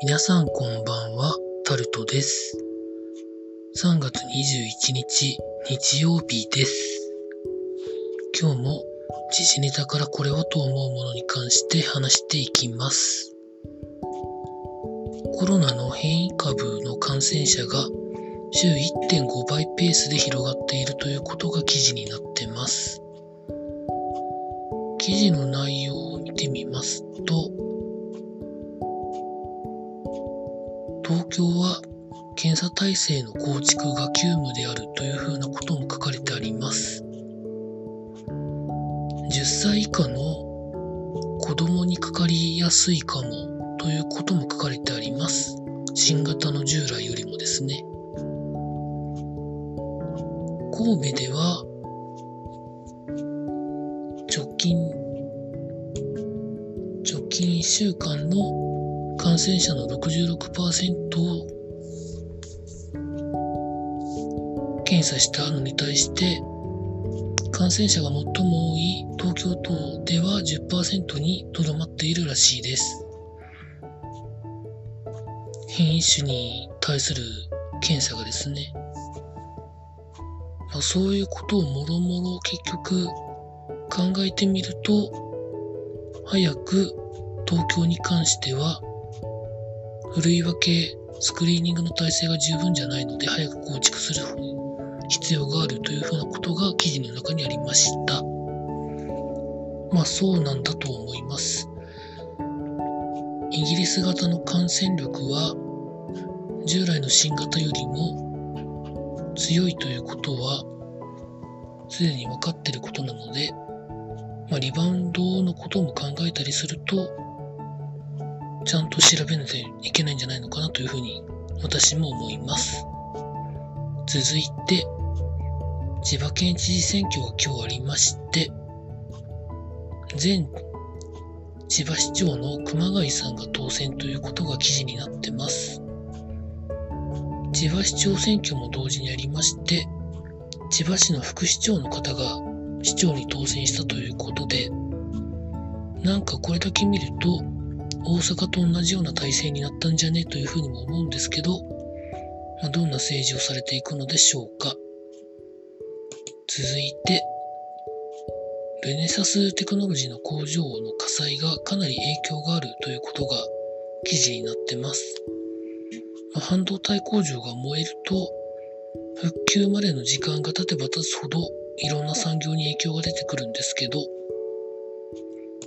皆さんこんばんは、タルトです。3月21日、日曜日です。今日も時事ネタからこれはと思うものに関して話していきます。コロナの変異株の感染者が週1.5倍ペースで広がっているということが記事になってます。記事の内容東京は検査体制の構築が急務であるというふうなことも書かれてあります。10歳以下の子供にかかりやすいかもということも書かれてあります。新型の従来よりもですね。神戸では直近直近1週間の感染者の66%を検査したのに対して感染者が最も多い東京都では10%にとどまっているらしいです。変異種に対する検査がですね、まあ、そういうことをもろもろ結局考えてみると早く東京に関してはふるい分けスクリーニングの体制が十分じゃないので早く構築する必要があるというふうなことが記事の中にありました。まあそうなんだと思います。イギリス型の感染力は従来の新型よりも強いということはすでに分かっていることなので、まあ、リバウンドのことも考えたりするとちゃんと調べないといけないんじゃないのかなというふうに私も思います。続いて、千葉県知事選挙が今日ありまして、前千葉市長の熊谷さんが当選ということが記事になってます。千葉市長選挙も同時にありまして、千葉市の副市長の方が市長に当選したということで、なんかこれだけ見ると、大阪と同じような体制になったんじゃねというふうにも思うんですけど、まあ、どんな政治をされていくのでしょうか。続いて、ルネサステクノロジーの工場の火災がかなり影響があるということが記事になってます。まあ、半導体工場が燃えると、復旧までの時間が経てば経つほどいろんな産業に影響が出てくるんですけど、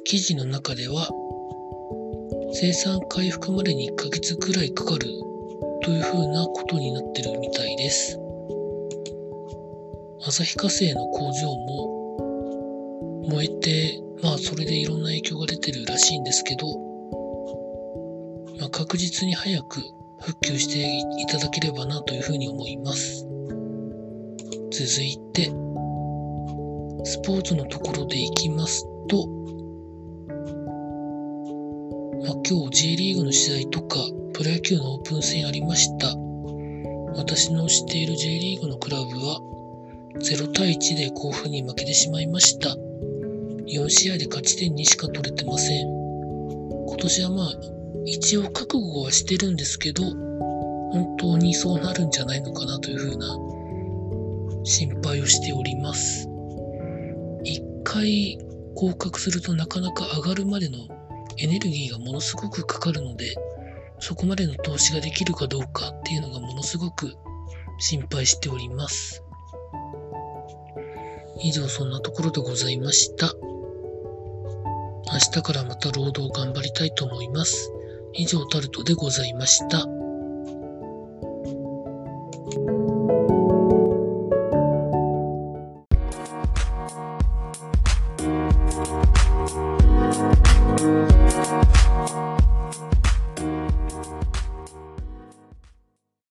記事の中では生産回復までに1ヶ月くらいかかるというふうなことになってるみたいです。旭化成の工場も燃えて、まあそれでいろんな影響が出てるらしいんですけど、まあ、確実に早く復旧していただければなというふうに思います。続いて、スポーツのところでいきますと、まあ、今日 J リーグの試合とかプロ野球のオープン戦ありました。私の知っている J リーグのクラブは0対1で甲府に負けてしまいました。4試合で勝ち点2しか取れてません。今年はまあ一応覚悟はしてるんですけど、本当にそうなるんじゃないのかなというふうな心配をしております。一回合格するとなかなか上がるまでのエネルギーがものすごくかかるので、そこまでの投資ができるかどうかっていうのがものすごく心配しております。以上そんなところでございました。明日からまた労働頑張りたいと思います。以上タルトでございました。